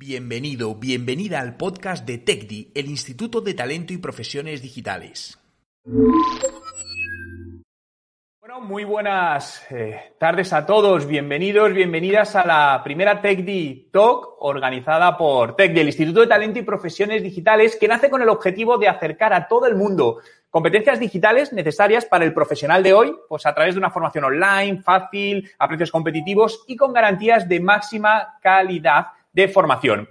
Bienvenido, bienvenida al podcast de TECDI, el Instituto de Talento y Profesiones Digitales. Bueno, muy buenas eh, tardes a todos. Bienvenidos, bienvenidas a la primera TECDI Talk organizada por TECDI, el Instituto de Talento y Profesiones Digitales, que nace con el objetivo de acercar a todo el mundo competencias digitales necesarias para el profesional de hoy, pues a través de una formación online, fácil, a precios competitivos y con garantías de máxima calidad de formación.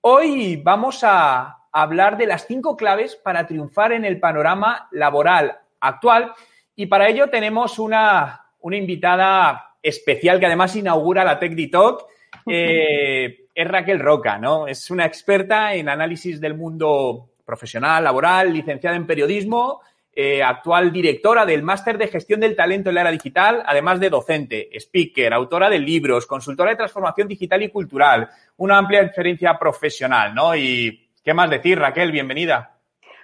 Hoy vamos a hablar de las cinco claves para triunfar en el panorama laboral actual y para ello tenemos una, una invitada especial que además inaugura la Tech Talk. Eh, es Raquel Roca, ¿no? Es una experta en análisis del mundo profesional, laboral, licenciada en periodismo, eh, actual directora del Máster de Gestión del Talento en la Era Digital, además de docente, speaker, autora de libros, consultora de transformación digital y cultural, una amplia experiencia profesional, ¿no? Y, ¿qué más decir, Raquel? Bienvenida.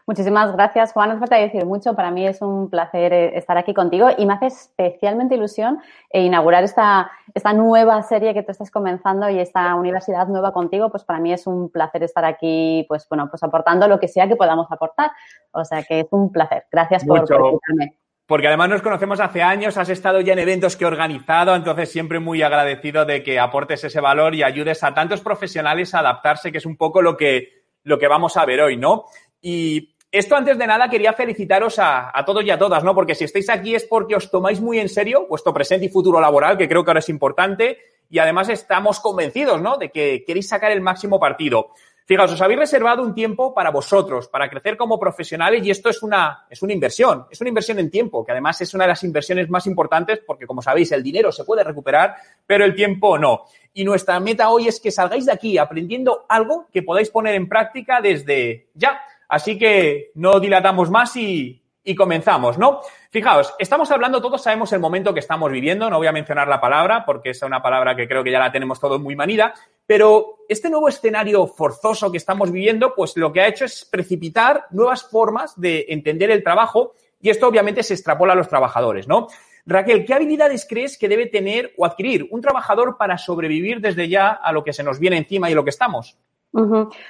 Muchísimas gracias, Juan. No hace falta decir mucho. Para mí es un placer eh, estar aquí contigo y me hace especialmente ilusión eh, inaugurar esta, esta nueva serie que tú estás comenzando y esta universidad nueva contigo. Pues para mí es un placer estar aquí, pues bueno, pues aportando lo que sea que podamos aportar. O sea que es un placer. Gracias por, invitarme. Porque además nos conocemos hace años, has estado ya en eventos que he organizado, entonces siempre muy agradecido de que aportes ese valor y ayudes a tantos profesionales a adaptarse, que es un poco lo que, lo que vamos a ver hoy, ¿no? Y esto antes de nada quería felicitaros a, todos y a todas, ¿no? Porque si estáis aquí es porque os tomáis muy en serio vuestro presente y futuro laboral, que creo que ahora es importante, y además estamos convencidos, ¿no? De que queréis sacar el máximo partido. Fijaos, os habéis reservado un tiempo para vosotros, para crecer como profesionales, y esto es una, es una inversión, es una inversión en tiempo, que además es una de las inversiones más importantes, porque como sabéis, el dinero se puede recuperar, pero el tiempo no. Y nuestra meta hoy es que salgáis de aquí aprendiendo algo que podáis poner en práctica desde ya. Así que no dilatamos más y, comenzamos, ¿no? Fijaos, estamos hablando, todos sabemos el momento que estamos viviendo, no voy a mencionar la palabra porque es una palabra que creo que ya la tenemos todos muy manida, pero este nuevo escenario forzoso que estamos viviendo, pues lo que ha hecho es precipitar nuevas formas de entender el trabajo y esto obviamente se extrapola a los trabajadores, ¿no? Raquel, ¿qué habilidades crees que debe tener o adquirir un trabajador para sobrevivir desde ya a lo que se nos viene encima y a lo que estamos?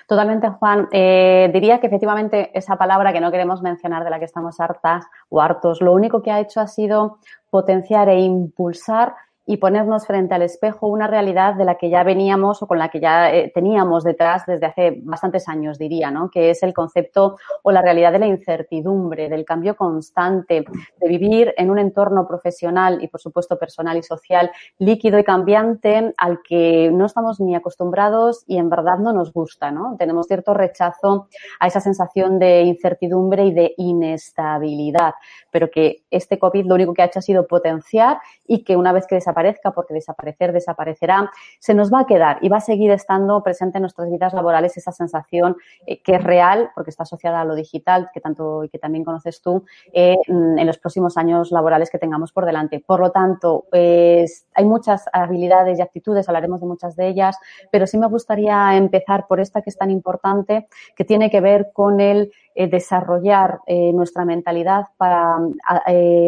Totalmente, Juan. Eh, diría que efectivamente esa palabra que no queremos mencionar, de la que estamos hartas o hartos, lo único que ha hecho ha sido potenciar e impulsar y ponernos frente al espejo una realidad de la que ya veníamos o con la que ya eh, teníamos detrás desde hace bastantes años, diría, ¿no? Que es el concepto o la realidad de la incertidumbre, del cambio constante, de vivir en un entorno profesional y, por supuesto, personal y social líquido y cambiante al que no estamos ni acostumbrados y en verdad no nos gusta, ¿no? Tenemos cierto rechazo a esa sensación de incertidumbre y de inestabilidad, pero que este COVID lo único que ha hecho ha sido potenciar y que una vez que desaparece desaparezca, porque desaparecer desaparecerá, se nos va a quedar y va a seguir estando presente en nuestras vidas laborales esa sensación eh, que es real, porque está asociada a lo digital, que tanto y que también conoces tú, eh, en los próximos años laborales que tengamos por delante. Por lo tanto, hay muchas habilidades y actitudes, hablaremos de muchas de ellas, pero sí me gustaría empezar por esta que es tan importante, que tiene que ver con el eh, desarrollar nuestra mentalidad para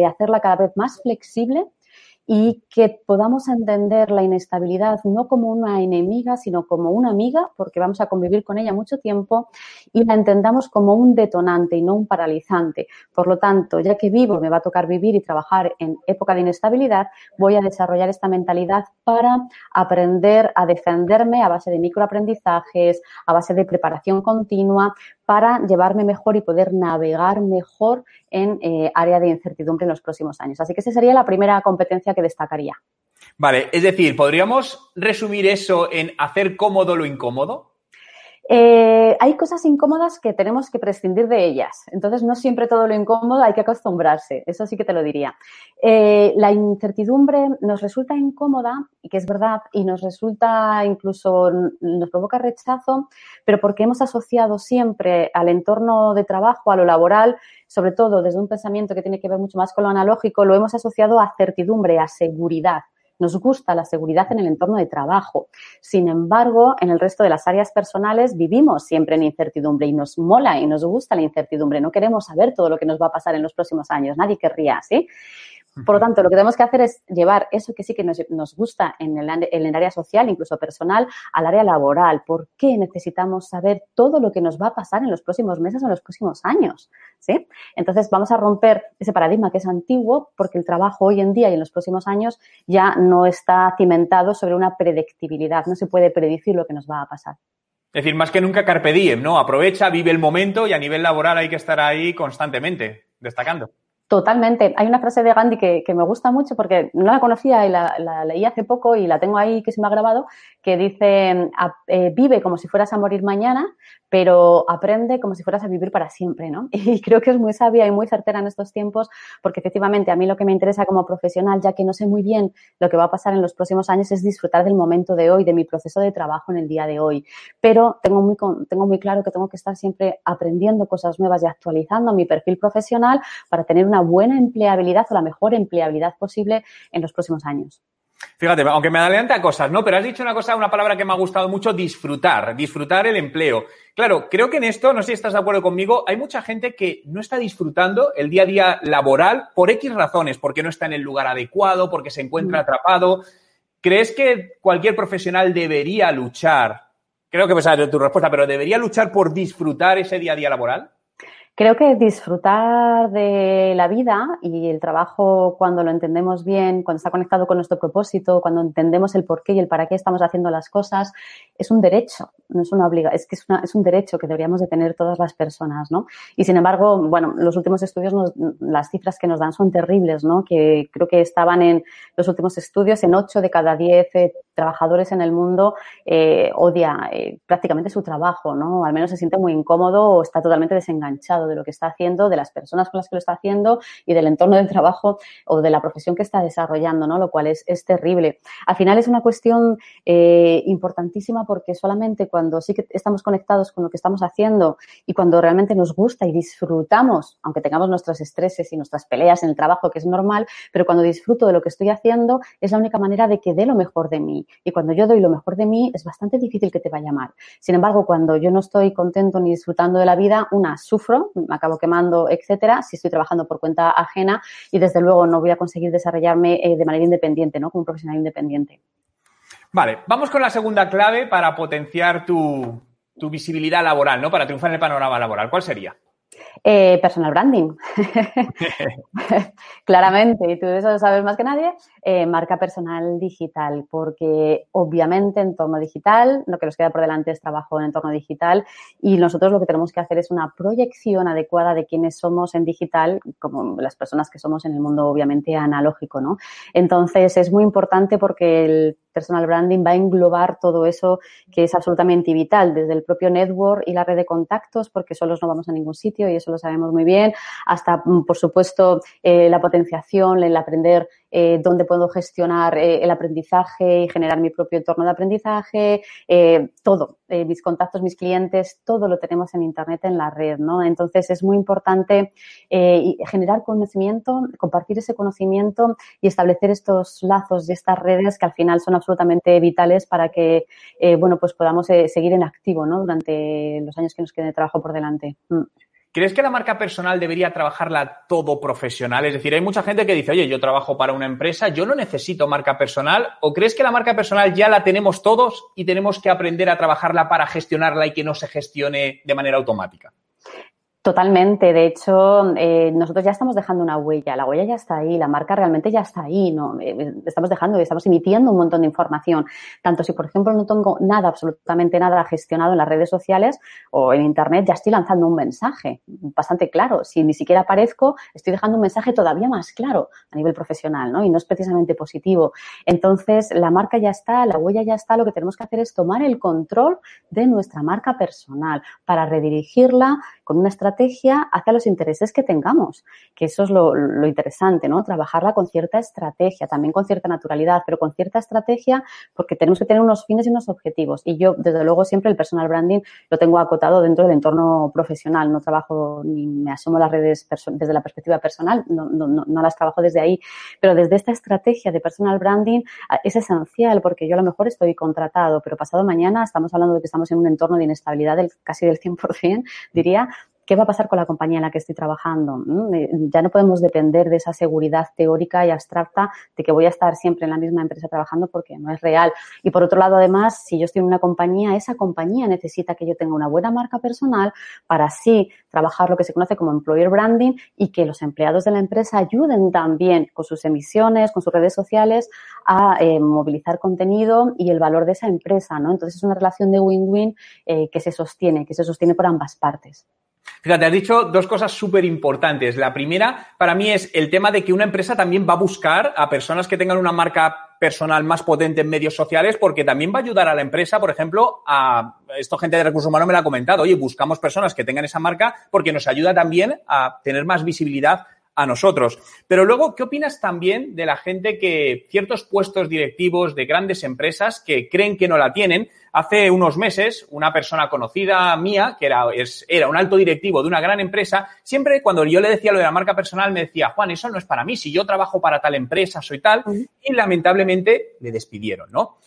hacerla cada vez más flexible y que podamos entender la inestabilidad no como una enemiga, sino como una amiga, porque vamos a convivir con ella mucho tiempo, y la entendamos como un detonante y no un paralizante. Por lo tanto, ya que vivo, me va a tocar vivir y trabajar en época de inestabilidad, voy a desarrollar esta mentalidad para aprender a defenderme a base de microaprendizajes, a base de preparación continua, para llevarme mejor y poder navegar mejor en eh, área de incertidumbre en los próximos años. Así que esa sería la primera competencia que destacaría. Vale, es decir, ¿podríamos resumir eso en hacer cómodo lo incómodo? Eh, hay cosas incómodas que tenemos que prescindir de ellas. Entonces, no siempre todo lo incómodo hay que acostumbrarse. Eso sí que te lo diría. Eh, la incertidumbre nos resulta incómoda, y que es verdad, y nos resulta incluso, nos provoca rechazo, pero porque hemos asociado siempre al entorno de trabajo, a lo laboral, sobre todo desde un pensamiento que tiene que ver mucho más con lo analógico, lo hemos asociado a certidumbre, a seguridad. Nos gusta la seguridad en el entorno de trabajo. Sin embargo, en el resto de las áreas personales vivimos siempre en incertidumbre y nos mola y nos gusta la incertidumbre. No queremos saber todo lo que nos va a pasar en los próximos años. Nadie querría, ¿sí? Por lo tanto, lo que tenemos que hacer es llevar eso que sí que nos, gusta en el, en el, área social, incluso personal, al área laboral. ¿Por qué necesitamos saber todo lo que nos va a pasar en los próximos meses o en los próximos años? ¿Sí? Entonces, vamos a romper ese paradigma que es antiguo porque el trabajo hoy en día y en los próximos años ya no está cimentado sobre una predictibilidad. No se puede predecir lo que nos va a pasar. Es decir, más que nunca carpe diem, ¿no? Aprovecha, vive el momento y a nivel laboral hay que estar ahí constantemente, destacando. Totalmente. Hay una frase de Gandhi que, me gusta mucho porque no la conocía y la, leí hace poco y la tengo ahí que se me ha grabado, que dice, eh, vive como si fueras a morir mañana, pero aprende como si fueras a vivir para siempre, ¿no? Y creo que es muy sabia y muy certera en estos tiempos, porque efectivamente a mí lo que me interesa como profesional, ya que no sé muy bien lo que va a pasar en los próximos años, es disfrutar del momento de hoy, de mi proceso de trabajo en el día de hoy. Pero tengo muy, tengo muy claro que tengo que estar siempre aprendiendo cosas nuevas y actualizando mi perfil profesional para tener una buena empleabilidad o la mejor empleabilidad posible en los próximos años. Fíjate, aunque me adelanta cosas, ¿no? Pero has dicho una cosa, una palabra que me ha gustado mucho, disfrutar, disfrutar el empleo. Claro, creo que en esto, no sé si estás de acuerdo conmigo, hay mucha gente que no está disfrutando el día a día laboral por X razones, porque no está en el lugar adecuado, porque se encuentra mm. atrapado. ¿Crees que cualquier profesional debería luchar? Creo que es tu respuesta, pero ¿debería luchar por disfrutar ese día a día laboral? Creo que disfrutar de la vida y el trabajo cuando lo entendemos bien, cuando está conectado con nuestro propósito, cuando entendemos el por qué y el para qué estamos haciendo las cosas, es un derecho, no es una obligación, es que es, una, es, un derecho que deberíamos de tener todas las personas, ¿no? Y sin embargo, bueno, los últimos estudios, las cifras que nos dan son terribles, ¿no? Que creo que estaban en los últimos estudios en 8 de cada 10 eh, trabajadores en el mundo eh, odia eh, prácticamente su trabajo, ¿no? Al menos se siente muy incómodo o está totalmente desenganchado de lo que está haciendo, de las personas con las que lo está haciendo y del entorno del trabajo o de la profesión que está desarrollando, ¿no? Lo cual es, es terrible. Al final es una cuestión eh, importantísima porque solamente cuando sí que estamos conectados con lo que estamos haciendo y cuando realmente nos gusta y disfrutamos, aunque tengamos nuestros estreses y nuestras peleas en el trabajo, que es normal, pero cuando disfruto de lo que estoy haciendo es la única manera de que dé lo mejor de mí. Y cuando yo doy lo mejor de mí es bastante difícil que te vaya mal. Sin embargo, cuando yo no estoy contento ni disfrutando de la vida, una, sufro, me acabo quemando, etcétera, si estoy trabajando por cuenta ajena y desde luego no voy a conseguir desarrollarme eh, de manera independiente, ¿no? Como un profesional independiente. Vale, vamos con la segunda clave para potenciar tu, tu visibilidad laboral, ¿no? Para triunfar en el panorama laboral. ¿Cuál sería? Eh, personal branding. Claramente, y tú eso lo sabes más que nadie, eh, marca personal digital, porque obviamente entorno digital, lo que nos queda por delante es trabajo en entorno digital y nosotros lo que tenemos que hacer es una proyección adecuada de quiénes somos en digital, como las personas que somos en el mundo obviamente analógico, ¿no? Entonces es muy importante porque el personal branding va a englobar todo eso que es absolutamente vital, desde el propio network y la red de contactos, porque solos no vamos a ningún sitio y eso lo sabemos muy bien, hasta, mm, por supuesto, eh, la potenciación, el aprender eh, dónde puedo gestionar eh, el aprendizaje y generar mi propio entorno de aprendizaje, eh, todo, eh, mis contactos, mis clientes, todo lo tenemos en Internet, en la red, ¿no? Entonces es muy importante generar conocimiento, compartir ese conocimiento y establecer estos lazos y estas redes que al final son absolutamente vitales para que, bueno, pues podamos seguir en activo, ¿no? Durante los años que nos queden de trabajo por delante. Mm. ¿Crees que la marca personal debería trabajarla todo profesional? Es decir, hay mucha gente que dice, oye, yo trabajo para una empresa, yo no necesito marca personal. ¿O crees que la marca personal ya la tenemos todos y tenemos que aprender a trabajarla para gestionarla y que no se gestione de manera automática? Totalmente. De hecho, eh, nosotros ya estamos dejando una huella. La huella ya está ahí, la marca realmente ya está ahí. ¿no? Eh, estamos dejando y estamos emitiendo un montón de información. Tanto si, por ejemplo, no tengo nada, absolutamente nada gestionado en las redes sociales o en Internet, ya estoy lanzando un mensaje bastante claro. Si ni siquiera aparezco, estoy dejando un mensaje todavía más claro a nivel profesional, ¿no? Y no es precisamente positivo. Entonces, la marca ya está, la huella ya está. Lo que tenemos que hacer es tomar el control de nuestra marca personal para redirigirla con una estrategia hacia los intereses que tengamos, que eso es lo, interesante, ¿no? Trabajarla con cierta estrategia, también con cierta naturalidad, pero con cierta estrategia porque tenemos que tener unos fines y unos objetivos. Y yo, desde luego, siempre el personal branding lo tengo acotado dentro del entorno profesional. No trabajo ni me asomo las redes desde la perspectiva personal, no, no, no las trabajo desde ahí, pero desde esta estrategia de personal branding ah, es esencial porque yo a lo mejor estoy contratado, pero pasado mañana estamos hablando de que estamos en un entorno de inestabilidad del, casi del 100%, diría, ¿qué va a pasar con la compañía en la que estoy trabajando? Eh, ya no podemos depender de esa seguridad teórica y abstracta de que voy a estar siempre en la misma empresa trabajando porque no es real. Y por otro lado, además, si yo estoy en una compañía, esa compañía necesita que yo tenga una buena marca personal para así trabajar lo que se conoce como employer branding y que los empleados de la empresa ayuden también con sus emisiones, con sus redes sociales a eh, movilizar contenido y el valor de esa empresa, ¿no? Entonces es una relación de win-win eh, que se sostiene, que se sostiene por ambas partes. Fíjate, has dicho dos cosas súper importantes. La primera, para mí, es el tema de que una empresa también va a buscar a personas que tengan una marca personal más potente en medios sociales, porque también va a ayudar a la empresa, por ejemplo, a esto gente de recursos humanos me lo ha comentado, oye, buscamos personas que tengan esa marca porque nos ayuda también a tener más visibilidad a nosotros. Pero luego, ¿qué opinas también de la gente que ciertos puestos directivos de grandes empresas que creen que no la tienen? Hace unos meses, una persona conocida mía, que era, era un alto directivo de una gran empresa, siempre cuando yo le decía lo de la marca personal, me decía, Juan, eso no es para mí, si yo trabajo para tal empresa, soy tal, y lamentablemente le despidieron, ¿no?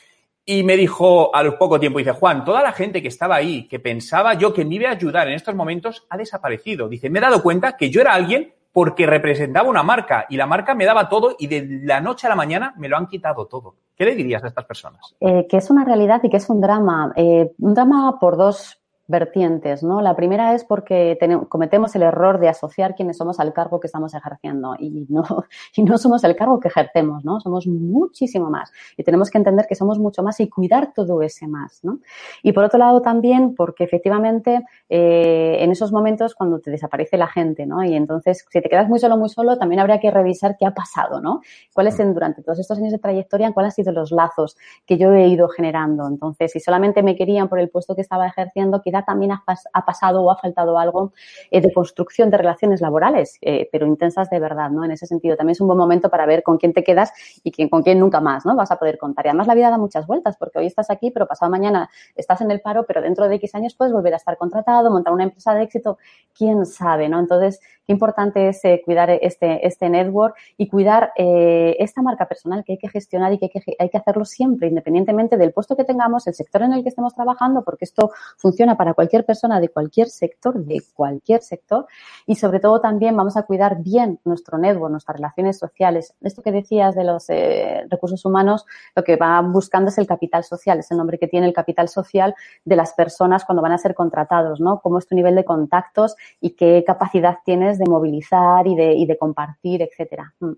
Y me dijo al poco tiempo, dice, Juan, toda la gente que estaba ahí, que pensaba yo que me iba a ayudar en estos momentos, ha desaparecido. Dice, me he dado cuenta que yo era alguien porque representaba una marca y la marca me daba todo y de la noche a la mañana me lo han quitado todo. ¿Qué le dirías a estas personas? Eh, que es una realidad y que es un drama. Eh, un drama por dos vertientes, ¿no? La primera es porque cometemos el error de asociar quienes somos al cargo que estamos ejerciendo y no, y no somos el cargo que ejercemos, ¿no? Somos muchísimo más y tenemos que entender que somos mucho más y cuidar todo ese más, ¿no? Y por otro lado también porque efectivamente eh, en esos momentos cuando te desaparece la gente, ¿no? Y entonces si te quedas muy solo, muy solo, también habría que revisar qué ha pasado, ¿no? ¿Cuáles durante todos estos años de trayectoria, cuáles han sido los lazos que yo he ido generando? Entonces, si solamente me querían por el puesto que estaba ejerciendo, también ha, pasado o ha faltado algo eh, de construcción de relaciones laborales, eh, pero intensas de verdad, ¿no? En ese sentido, también es un buen momento para ver con quién te quedas y con quién nunca más, ¿no? Vas a poder contar. Y además la vida da muchas vueltas, porque hoy estás aquí, pero pasado mañana estás en el paro, pero dentro de X años puedes volver a estar contratado, montar una empresa de éxito, quién sabe, ¿no? Entonces, qué importante es eh, cuidar este, este network y cuidar esta marca personal que hay que gestionar y que hay, que hay que hacerlo siempre, independientemente del puesto que tengamos, el sector en el que estemos trabajando, porque esto funciona para cualquier persona de cualquier sector, de cualquier sector, y sobre todo también vamos a cuidar bien nuestro network, nuestras relaciones sociales. Esto que decías de los eh, recursos humanos, lo que va buscando es el capital social, es el nombre que tiene el capital social de las personas cuando van a ser contratados, ¿no? Cómo es tu nivel de contactos y qué capacidad tienes de movilizar y de, y de compartir, etcétera. Mm.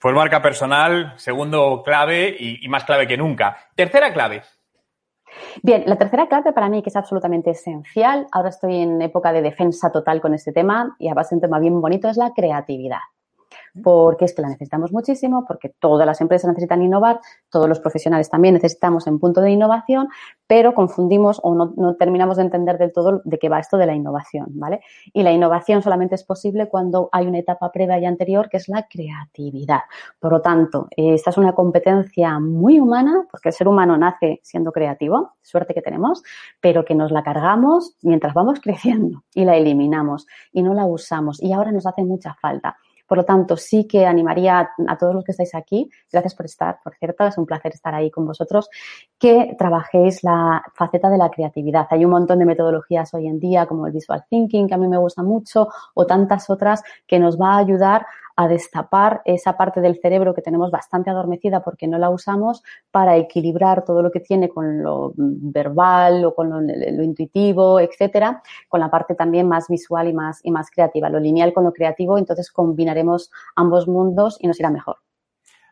Pues marca personal, segundo clave y más clave que nunca. Tercera clave, Bien, la tercera clave para mí que es absolutamente esencial, ahora estoy en época de defensa total con este tema y además un tema bien bonito, es la creatividad porque es que la necesitamos muchísimo, porque todas las empresas necesitan innovar, todos los profesionales también necesitamos en punto de innovación, pero confundimos o no, terminamos de entender del todo de qué va esto de la innovación, ¿vale? Y la innovación solamente es posible cuando hay una etapa previa y anterior que es la creatividad. Por lo tanto, esta es una competencia muy humana, porque el ser humano nace siendo creativo, suerte que tenemos, pero que nos la cargamos mientras vamos creciendo y la eliminamos y no la usamos y ahora nos hace mucha falta. Por lo tanto, sí que animaría a, todos los que estáis aquí, gracias por estar, por cierto, es un placer estar ahí con vosotros, que trabajéis la faceta de la creatividad. Hay un montón de metodologías hoy en día, como el visual thinking, que a mí me gusta mucho, o tantas otras que nos va a ayudar a destapar esa parte del cerebro que tenemos bastante adormecida porque no la usamos para equilibrar todo lo que tiene con lo verbal o con lo, intuitivo, etcétera, con la parte también más visual y más, y más creativa, lo lineal con lo creativo, entonces combinaremos ambos mundos y nos irá mejor.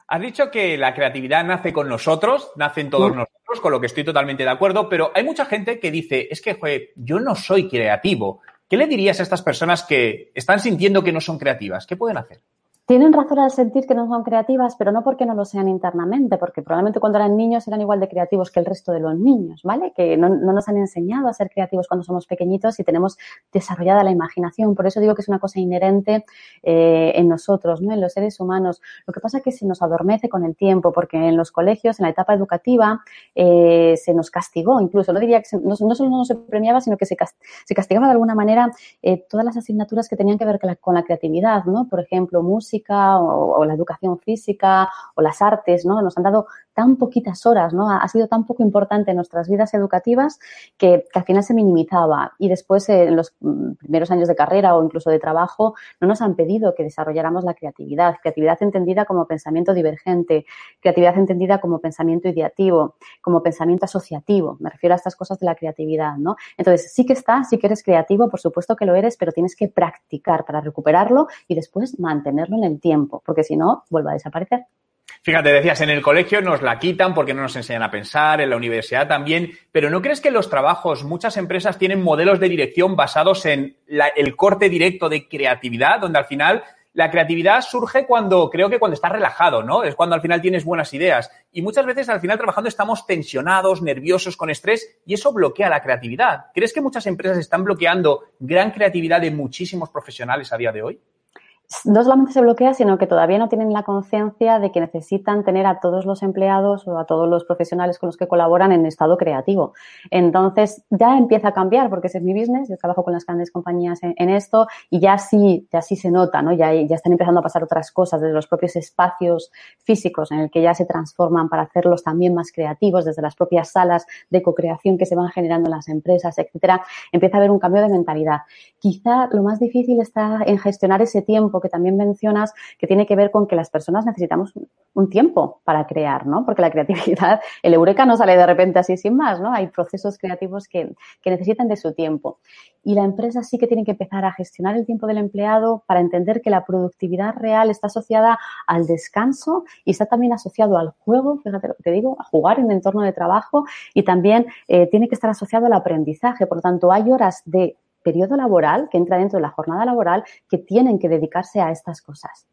Has dicho que la creatividad nace con nosotros, nace en todos nosotros, con lo que estoy totalmente de acuerdo, pero hay mucha gente que dice, es que yo no soy creativo. ¿Qué le dirías a estas personas que están sintiendo que no son creativas? ¿Qué pueden hacer? Tienen razón al sentir que no son creativas, pero no porque no lo sean internamente, porque probablemente cuando eran niños eran igual de creativos que el resto de los niños, ¿vale? Que no, nos han enseñado a ser creativos cuando somos pequeñitos y tenemos desarrollada la imaginación. Por eso digo que es una cosa inherente eh, en nosotros, ¿no? En los seres humanos. Lo que pasa es que se nos adormece con el tiempo, porque en los colegios, en la etapa educativa, eh, se nos castigó incluso. No diría que no, solo no se premiaba, sino que se, se castigaba de alguna manera eh, todas las asignaturas que tenían que ver con la creatividad, ¿no? Por ejemplo, música o, la educación física o las artes, ¿no? Nos han dado tan poquitas horas, ¿no? Ha, sido tan poco importante en nuestras vidas educativas que, al final se minimizaba. Y después, en los mm, primeros años de carrera o incluso de trabajo, no nos han pedido que desarrolláramos la creatividad. Creatividad entendida como pensamiento divergente, creatividad entendida como pensamiento ideativo, como pensamiento asociativo. Me refiero a estas cosas de la creatividad, ¿no? Entonces, sí que está, sí que eres creativo, por supuesto que lo eres, pero tienes que practicar para recuperarlo y después mantenerlo en el tiempo, porque si no, vuelve a desaparecer. Fíjate, decías, en el colegio nos la quitan porque no nos enseñan a pensar, en la universidad también, pero ¿no crees que los trabajos muchas empresas tienen modelos de dirección basados en el corte directo de creatividad, donde al final la creatividad surge cuando, creo que cuando estás relajado, ¿no? Es cuando al final tienes buenas ideas. Y muchas veces al final trabajando estamos tensionados, nerviosos, con estrés, y eso bloquea la creatividad. ¿Crees que muchas empresas están bloqueando gran creatividad de muchísimos profesionales a día de hoy? No solamente se bloquea, sino que todavía no tienen la conciencia de que necesitan tener a todos los empleados o a todos los profesionales con los que colaboran en estado creativo. Entonces, ya empieza a cambiar, porque ese es mi business, yo trabajo con las grandes compañías en, esto y ya sí, ya sí se nota, ¿no? Ya, ya están empezando a pasar otras cosas desde los propios espacios físicos en el que ya se transforman para hacerlos también más creativos, desde las propias salas de co-creación que se van generando en las empresas, etcétera. Empieza a haber un cambio de mentalidad. Quizá lo más difícil está en gestionar ese tiempo que también mencionas, que tiene que ver con que las personas necesitamos un tiempo para crear, ¿no? Porque la creatividad, el eureka no sale de repente así sin más, ¿no? Hay procesos creativos que, que necesitan de su tiempo. Y la empresa sí que tiene que empezar a gestionar el tiempo del empleado para entender que la productividad real está asociada al descanso y está también asociado al juego, fíjate lo que te digo, a jugar en el entorno de trabajo y también eh, tiene que estar asociado al aprendizaje. Por lo tanto, hay horas de periodo laboral, que entra dentro de la jornada laboral, que tienen que dedicarse a estas cosas.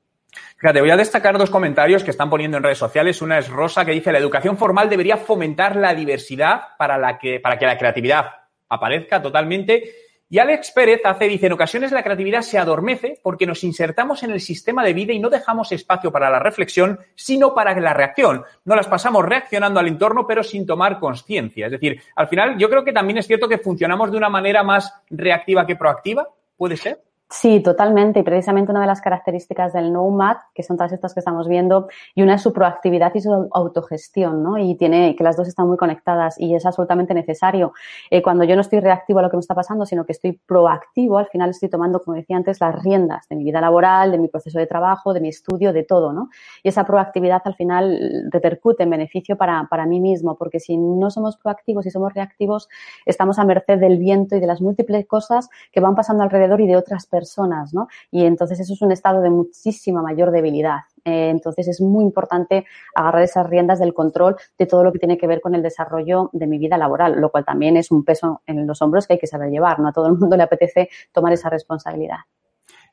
Fíjate, voy a destacar dos comentarios que están poniendo en redes sociales. Una es Rosa que dice, la educación formal debería fomentar la diversidad para, que, para que la creatividad aparezca totalmente y Alex Pérez hace, dice, en ocasiones la creatividad se adormece porque nos insertamos en el sistema de vida y no dejamos espacio para la reflexión, sino para la reacción. No las pasamos reaccionando al entorno, pero sin tomar conciencia. Es decir, al final yo creo que también es cierto que funcionamos de una manera más reactiva que proactiva. ¿Puede ser? Sí, totalmente. Y precisamente una de las características del Nomad, que son todas estas que estamos viendo, y una es su proactividad y su autogestión, ¿no? Y tiene que las dos están muy conectadas y es absolutamente necesario. Eh, cuando yo no estoy reactivo a lo que me está pasando, sino que estoy proactivo, al final estoy tomando, como decía antes, las riendas de mi vida laboral, de mi proceso de trabajo, de mi estudio, de todo, ¿no? Y esa proactividad al final repercute en beneficio para, para mí mismo, porque si no somos proactivos y somos reactivos, estamos a merced del viento y de las múltiples cosas que van pasando alrededor y de otras personas personas, ¿no? Y entonces eso es un estado de muchísima mayor debilidad. Eh, entonces es muy importante agarrar esas riendas del control de todo lo que tiene que ver con el desarrollo de mi vida laboral, lo cual también es un peso en los hombros que hay que saber llevar. No a todo el mundo le apetece tomar esa responsabilidad.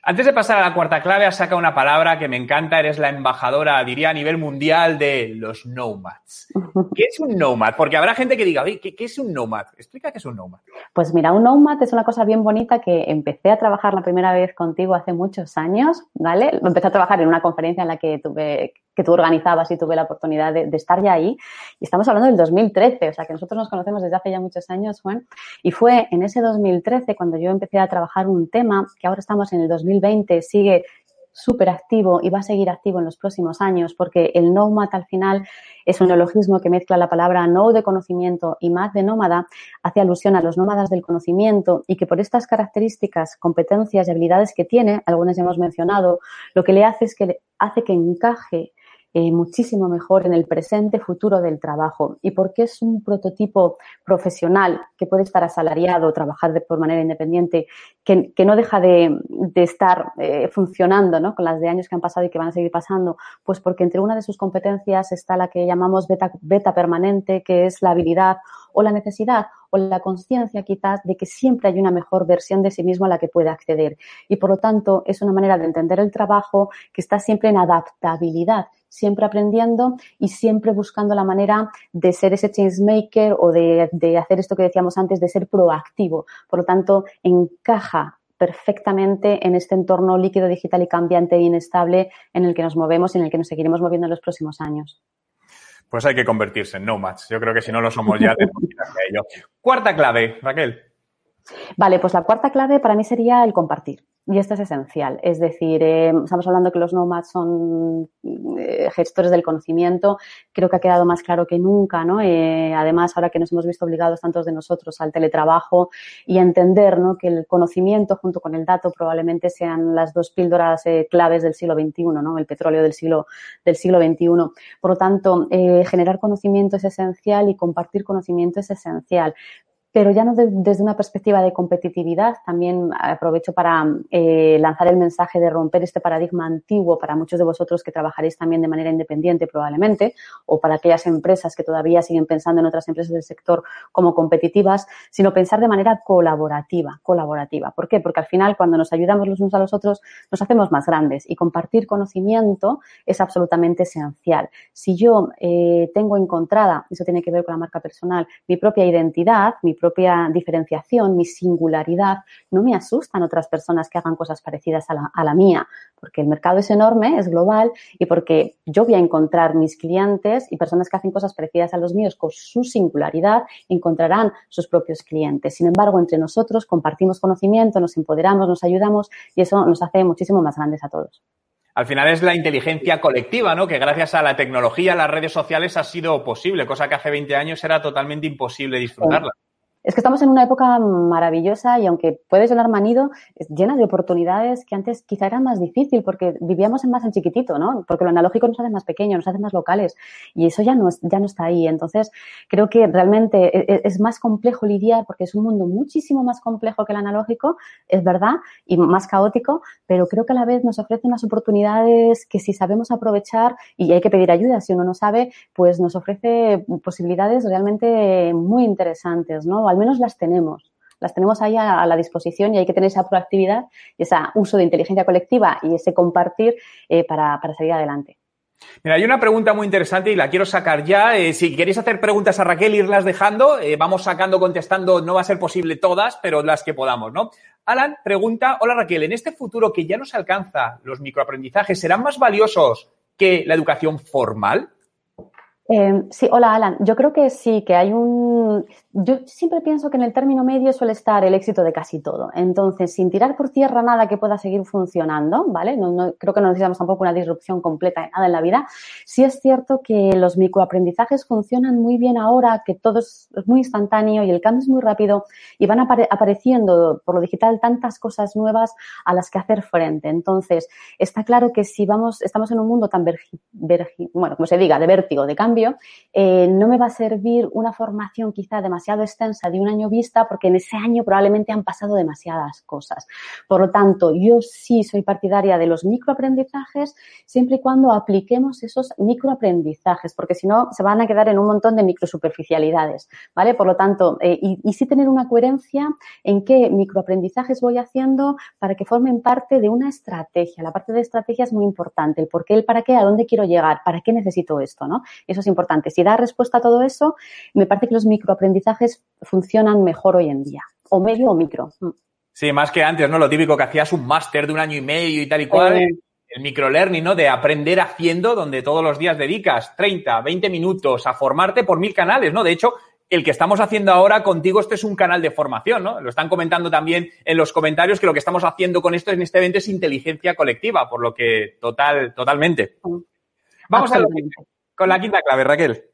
Antes de pasar a la cuarta clave, has sacado una palabra que me encanta. Eres la embajadora, diría, a nivel mundial de los nomads. ¿Qué es un nomad? Porque habrá gente que diga, ¿qué, ¿qué, es un nomad? Explica qué es un nomad. Pues mira, un nomad es una cosa bien bonita que empecé a trabajar la primera vez contigo hace muchos años, ¿vale? Empecé a trabajar en una conferencia en la que tuve que tú organizabas y tuve la oportunidad de, estar ya ahí. Y estamos hablando del 2013, o sea que nosotros nos conocemos desde hace ya muchos años, Juan. Y fue en ese 2013 cuando yo empecé a trabajar un tema que ahora estamos en el 2020, sigue súper activo y va a seguir activo en los próximos años porque el nomad al final es un neologismo que mezcla la palabra no de conocimiento y más de nómada, hace alusión a los nómadas del conocimiento y que por estas características, competencias y habilidades que tiene, algunas ya hemos mencionado, lo que le hace es que hace que encaje eh, muchísimo mejor en el presente futuro del trabajo y porque es un prototipo profesional que puede estar asalariado, trabajar de, manera independiente, que, no deja de, estar eh, funcionando ¿no? con las de años que han pasado y que van a seguir pasando, pues porque entre una de sus competencias está la que llamamos beta, beta permanente, que es la habilidad o la necesidad o la conciencia quizás de que siempre hay una mejor versión de sí mismo a la que puede acceder. Y por lo tanto es una manera de entender el trabajo que está siempre en adaptabilidad siempre aprendiendo y siempre buscando la manera de ser ese changemaker o de, de hacer esto que decíamos antes, de ser proactivo. Por lo tanto, encaja perfectamente en este entorno líquido, digital y cambiante e inestable en el que nos movemos y en el que nos seguiremos moviendo en los próximos años. Pues hay que convertirse en nomads. Yo creo que si no lo somos ya, tenemos que ello. Cuarta clave, Raquel. Vale, pues la cuarta clave para mí sería el compartir. Y esto es esencial. Es decir, eh, estamos hablando que los nomads son eh, gestores del conocimiento. Creo que ha quedado más claro que nunca, ¿no? Eh, además, ahora que nos hemos visto obligados tantos de nosotros al teletrabajo y a entender, ¿no? Que el conocimiento junto con el dato probablemente sean las dos píldoras claves del siglo XXI, ¿no? El petróleo del siglo, del siglo XXI. Por lo tanto, generar conocimiento es esencial y compartir conocimiento es esencial pero ya no desde una perspectiva de competitividad. También aprovecho para eh, lanzar el mensaje de romper este paradigma antiguo para muchos de vosotros que trabajaréis también de manera independiente probablemente, o para aquellas empresas que todavía siguen pensando en otras empresas del sector como competitivas, sino pensar de manera colaborativa, colaborativa. ¿Por qué? Porque al final cuando nos ayudamos los unos a los otros nos hacemos más grandes y compartir conocimiento es absolutamente esencial. Si yo eh, tengo encontrada, eso tiene que ver con la marca personal, mi propia identidad, mi propia diferenciación, mi singularidad, no me asustan otras personas que hagan cosas parecidas a la, a la mía, porque el mercado es enorme, es global y porque yo voy a encontrar mis clientes y personas que hacen cosas parecidas a los míos con su singularidad encontrarán sus propios clientes. Sin embargo, entre nosotros compartimos conocimiento, nos empoderamos, nos ayudamos y eso nos hace muchísimo más grandes a todos. Al final es la inteligencia colectiva, ¿no? Que gracias a la tecnología, las redes sociales ha sido posible, cosa que hace 20 años era totalmente imposible disfrutarla. Es que estamos en una época maravillosa y aunque puede sonar manido, es llena de oportunidades que antes quizá era más difícil porque vivíamos en más en chiquitito, ¿no? Porque lo analógico nos hace más pequeño, nos hace más locales y eso ya no, ya no está ahí. Entonces, creo que realmente e, e, es, más complejo lidiar porque es un mundo muchísimo más complejo que el analógico, es verdad, y más caótico, pero creo que a la vez nos ofrece unas oportunidades que si sabemos aprovechar y hay que pedir ayuda si uno no sabe, pues nos ofrece posibilidades realmente muy interesantes, ¿no? Al menos las tenemos. Las tenemos ahí a, la disposición y hay que tener esa proactividad y ese uso de inteligencia colectiva y ese compartir eh, para, salir adelante. Mira, hay una pregunta muy interesante y la quiero sacar ya. Eh, si queréis hacer preguntas a Raquel, irlas dejando. Eh, vamos sacando, contestando. No va a ser posible todas, pero las que podamos, ¿no? Alan pregunta, hola Raquel, en este futuro que ya nos alcanza, ¿los microaprendizajes serán más valiosos que la educación formal? Eh, sí, hola Alan. Yo creo que sí, que hay un... Yo siempre pienso que en el término medio suele estar el éxito de casi todo. Entonces, sin tirar por tierra nada que pueda seguir funcionando, ¿vale? No, creo que no necesitamos tampoco una disrupción completa de nada en la vida. Sí es cierto que los microaprendizajes funcionan muy bien ahora, que todo es muy instantáneo y el cambio es muy rápido y van apareciendo por lo digital tantas cosas nuevas a las que hacer frente. Entonces, está claro que si vamos, estamos en un mundo tan, bueno, como se diga, de vértigo, de cambio, eh, no me va a servir una formación quizá demasiado extensa de un año vista porque en ese año probablemente han pasado demasiadas cosas. Por lo tanto, yo sí soy partidaria de los microaprendizajes siempre y cuando apliquemos esos microaprendizajes, porque si no se van a quedar en un montón de microsuperficialidades, ¿vale? Por lo tanto, eh, y, y sí tener una coherencia en qué microaprendizajes voy haciendo para que formen parte de una estrategia. La parte de estrategia es muy importante, el por qué, el para qué, a dónde quiero llegar, para qué necesito esto, ¿no? Eso es importante. Si da respuesta a todo eso, me parece que los microaprendizajes funcionan mejor hoy en día, o medio o micro. Mm. Sí, más que antes, ¿no? Lo típico que hacías un máster de un año y medio y tal y cual. Eh. el microlearning, ¿no? De aprender haciendo, donde todos los días dedicas 30, 20 minutos a formarte por mil canales, ¿no? De hecho, el que estamos haciendo ahora contigo, este es un canal de formación, ¿no? Lo están comentando también en los comentarios que lo que estamos haciendo con esto en este evento es inteligencia colectiva, por lo que total, totalmente. Mm. Vamos a lo con la quinta clave, Raquel.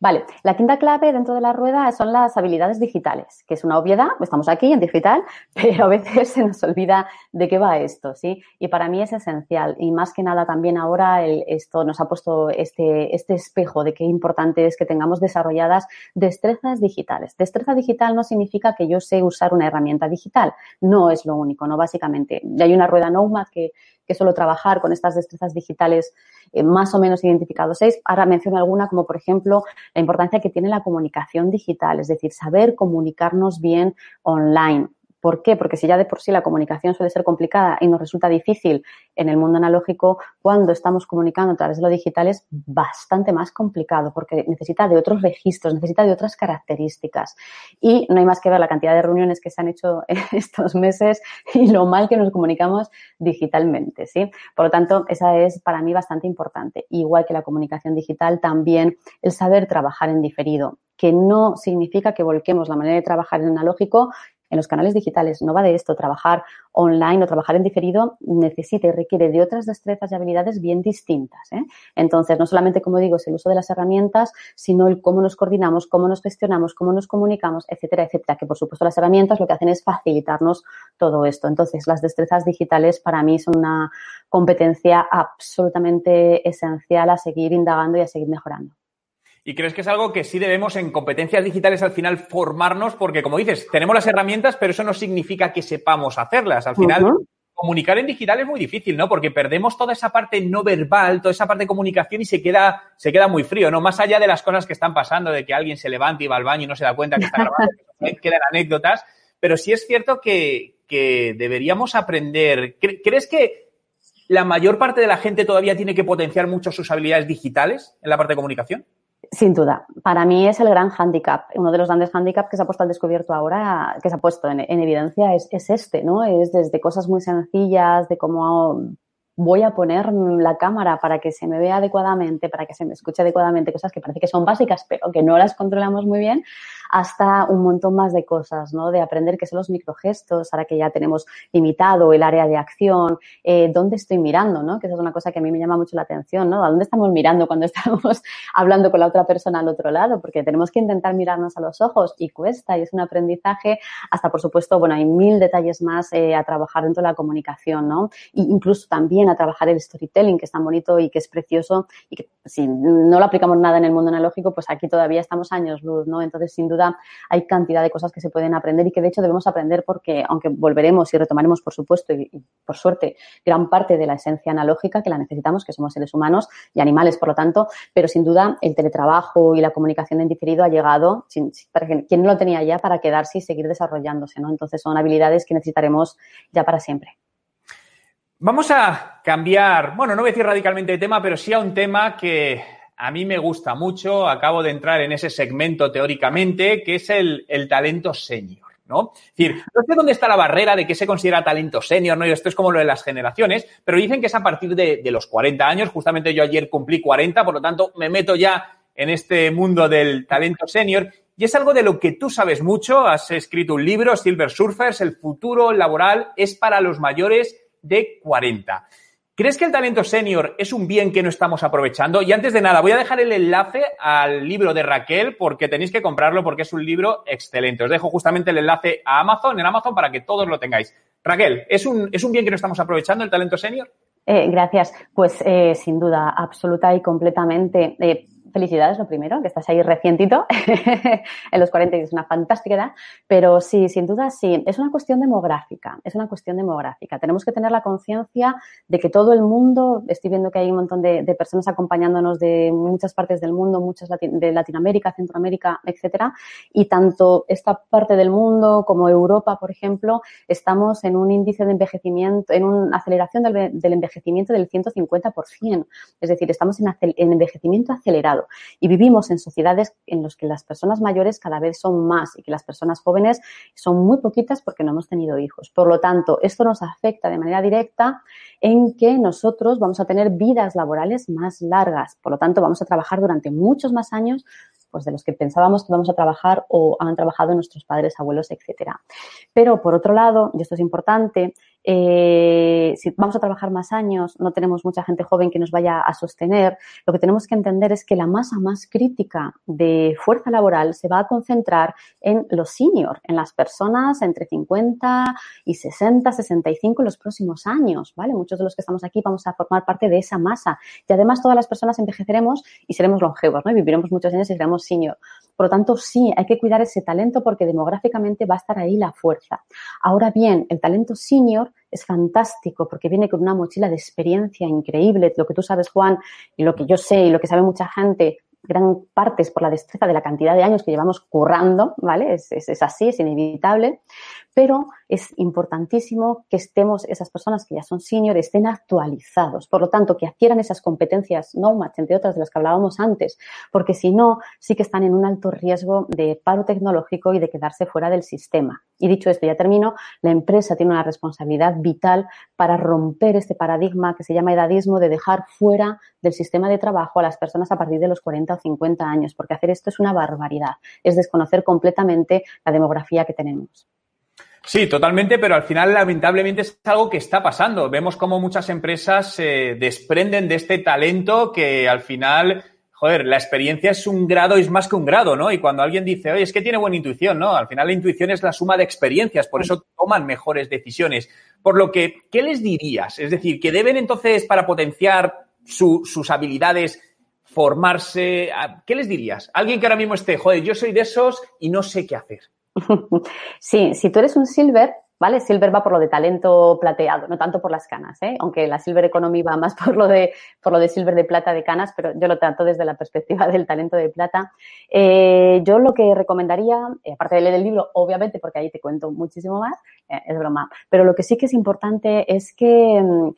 Vale, la quinta clave dentro de la rueda son las habilidades digitales, que es una obviedad, estamos aquí en digital, pero a veces se nos olvida de qué va esto, ¿sí? Y para mí es esencial y más que nada también ahora esto nos ha puesto este, este espejo de qué importante es que tengamos desarrolladas destrezas digitales. Destreza digital no significa que yo sé usar una herramienta digital, no es lo único, ¿no? Básicamente, hay una rueda Nomad que que solo trabajar con estas destrezas digitales eh, más o menos identificados seis. Ahora menciono alguna como, por ejemplo, la importancia que tiene la comunicación digital, es decir, saber comunicarnos bien online. ¿Por qué? Porque si ya de por sí la comunicación suele ser complicada y nos resulta difícil en el mundo analógico, cuando estamos comunicando a través de lo digital es bastante más complicado porque necesita de otros registros, necesita de otras características. Y no hay más que ver la cantidad de reuniones que se han hecho estos meses y lo mal que nos comunicamos digitalmente, ¿sí? Por lo tanto, esa es para mí bastante importante. Igual que la comunicación digital, también el saber trabajar en diferido que no significa que volquemos la manera de trabajar en analógico en los canales digitales no va de esto, trabajar online o trabajar en diferido necesita y requiere de otras destrezas y habilidades bien distintas. ¿eh? Entonces, no solamente, como digo, es el uso de las herramientas, sino el cómo nos coordinamos, cómo nos gestionamos, cómo nos comunicamos, etcétera, etcétera. Que, por supuesto, las herramientas lo que hacen es facilitarnos todo esto. Entonces, las destrezas digitales para mí son una competencia absolutamente esencial a seguir indagando y a seguir mejorando. ¿Y crees que es algo que sí debemos en competencias digitales al final formarnos? Porque, como dices, tenemos las herramientas, pero eso no significa que sepamos hacerlas. Al final, comunicar en digital es muy difícil, ¿no? Porque perdemos toda esa parte no verbal, toda esa parte de comunicación y se queda, se queda muy frío, ¿no? Más allá de las cosas que están pasando, de que alguien se levanta y va al baño y no se da cuenta que está grabando, quedan anécdotas, pero sí es cierto que, que deberíamos aprender. ¿Crees que la mayor parte de la gente todavía tiene que potenciar mucho sus habilidades digitales en la parte de comunicación? Sin duda. Para mí es el gran hándicap. Uno de los grandes hándicaps que se ha puesto al descubierto ahora, que se ha puesto en, evidencia, es, es, este, ¿no? Es desde cosas muy sencillas, de cómo voy a poner la cámara para que se me vea adecuadamente, para que se me escuche adecuadamente, cosas que parece que son básicas, pero que no las controlamos muy bien, hasta un montón más de cosas, ¿no? De aprender qué son los microgestos, ahora que ya tenemos limitado el área de acción, eh, dónde estoy mirando, ¿no? Que esa es una cosa que a mí me llama mucho la atención, ¿no? ¿A dónde estamos mirando cuando estamos hablando con la otra persona al otro lado? Porque tenemos que intentar mirarnos a los ojos y cuesta y es un aprendizaje hasta, por supuesto, bueno, hay mil detalles más eh, a trabajar dentro de la comunicación, ¿no? Incluso también a trabajar el storytelling, que es tan bonito y que es precioso y que si no lo aplicamos nada en el mundo analógico, pues aquí todavía estamos años luz, ¿no? Entonces, sin duda, hay cantidad de cosas que se pueden aprender y que de hecho debemos aprender porque, aunque volveremos y retomaremos, por supuesto, y, por suerte, gran parte de la esencia analógica que la necesitamos, que somos seres humanos y animales, por lo tanto, pero sin duda el teletrabajo y la comunicación en diferido ha llegado, sin, para quien no lo tenía ya, para quedarse y seguir desarrollándose, ¿no? Entonces son habilidades que necesitaremos ya para siempre. Vamos a cambiar, bueno, no voy a decir radicalmente de tema, pero sí a un tema que a mí me gusta mucho, acabo de entrar en ese segmento teóricamente, que es el, talento senior. ¿no? Es decir, no sé dónde está la barrera de que se considera talento senior, ¿no? Esto es como lo de las generaciones, pero dicen que es a partir de, de, los 40 años. Justamente yo ayer cumplí 40, por lo tanto me meto ya en este mundo del talento senior. Y es algo de lo que tú sabes mucho. Has escrito un libro, Silver Surfers, el futuro laboral es para los mayores de 40. ¿Crees que el talento senior es un bien que no estamos aprovechando? Y antes de nada, voy a dejar el enlace al libro de Raquel porque tenéis que comprarlo porque es un libro excelente. Os dejo justamente el enlace a Amazon, en Amazon, para que todos lo tengáis. Raquel, ¿es un, ¿es un bien que no estamos aprovechando el talento senior? Eh, gracias. Pues eh, sin duda, absoluta y completamente. Eh, felicidades, lo primero, que estás ahí recientito, en los 40 es una fantástica edad, pero sí, sin duda sí, es una cuestión demográfica, es una cuestión demográfica. Tenemos que tener la conciencia de que todo el mundo, estoy viendo que hay un montón de, personas acompañándonos de muchas partes del mundo, muchas de Latinoamérica, Centroamérica, etcétera, y tanto esta parte del mundo como Europa, por ejemplo, estamos en un índice de envejecimiento, en una aceleración del, envejecimiento del 150%. Es decir, estamos en envejecimiento acelerado. Y vivimos en sociedades en las que las personas mayores cada vez son más y que las personas jóvenes son muy poquitas porque no hemos tenido hijos. Por lo tanto, esto nos afecta de manera directa en que nosotros vamos a tener vidas laborales más largas. Por lo tanto, vamos a trabajar durante muchos más años pues de los que pensábamos que vamos a trabajar o han trabajado nuestros padres, abuelos, etcétera. Pero por otro lado, y esto es importante, eh, si vamos a trabajar más años, no tenemos mucha gente joven que nos vaya a sostener, lo que tenemos que entender es que la masa más crítica de fuerza laboral se va a concentrar en los senior, en las personas entre 50 y 60, 65 en los próximos años, ¿vale? Muchos de los que estamos aquí vamos a formar parte de esa masa y además todas las personas envejeceremos y seremos longevos, ¿no? Y viviremos muchos años y seremos senior. Por lo tanto, sí, hay que cuidar ese talento porque demográficamente va a estar ahí la fuerza. Ahora bien, el talento senior es fantástico porque viene con una mochila de experiencia increíble. Lo que tú sabes, Juan, y lo que yo sé y lo que sabe mucha gente, gran parte es por la destreza de la cantidad de años que llevamos currando, ¿vale? Es, es, así, es inevitable pero es importantísimo que estemos, esas personas que ya son senior, estén actualizados. Por lo tanto, que adquieran esas competencias NOMAD, entre otras de las que hablábamos antes, porque si no, sí que están en un alto riesgo de paro tecnológico y de quedarse fuera del sistema. Y dicho esto, ya termino, la empresa tiene una responsabilidad vital para romper este paradigma que se llama edadismo de dejar fuera del sistema de trabajo a las personas a partir de los 40 o 50 años, porque hacer esto es una barbaridad, es desconocer completamente la demografía que tenemos. Sí, totalmente, pero al final lamentablemente es algo que está pasando. Vemos cómo muchas empresas se desprenden de este talento que al final, joder, la experiencia es un grado, es más que un grado, ¿no? Y cuando alguien dice, oye, es que tiene buena intuición, ¿no? Al final la intuición es la suma de experiencias, por eso toman mejores decisiones. Por lo que, ¿qué les dirías? Es decir, que deben entonces, para potenciar sus habilidades, formarse, ¿qué les dirías? Alguien que ahora mismo esté, joder, yo soy de esos y no sé qué hacer. Sí, si tú eres un silver, ¿vale? Silver va por lo de talento plateado, no tanto por las canas, ¿eh? Aunque la Silver Economy va más por lo de, por lo de silver de plata de canas, pero yo lo trato desde la perspectiva del talento de plata. Eh, yo lo que recomendaría, eh, aparte de leer el libro, obviamente, porque ahí te cuento muchísimo más, es broma, pero lo que sí que es importante es que mm,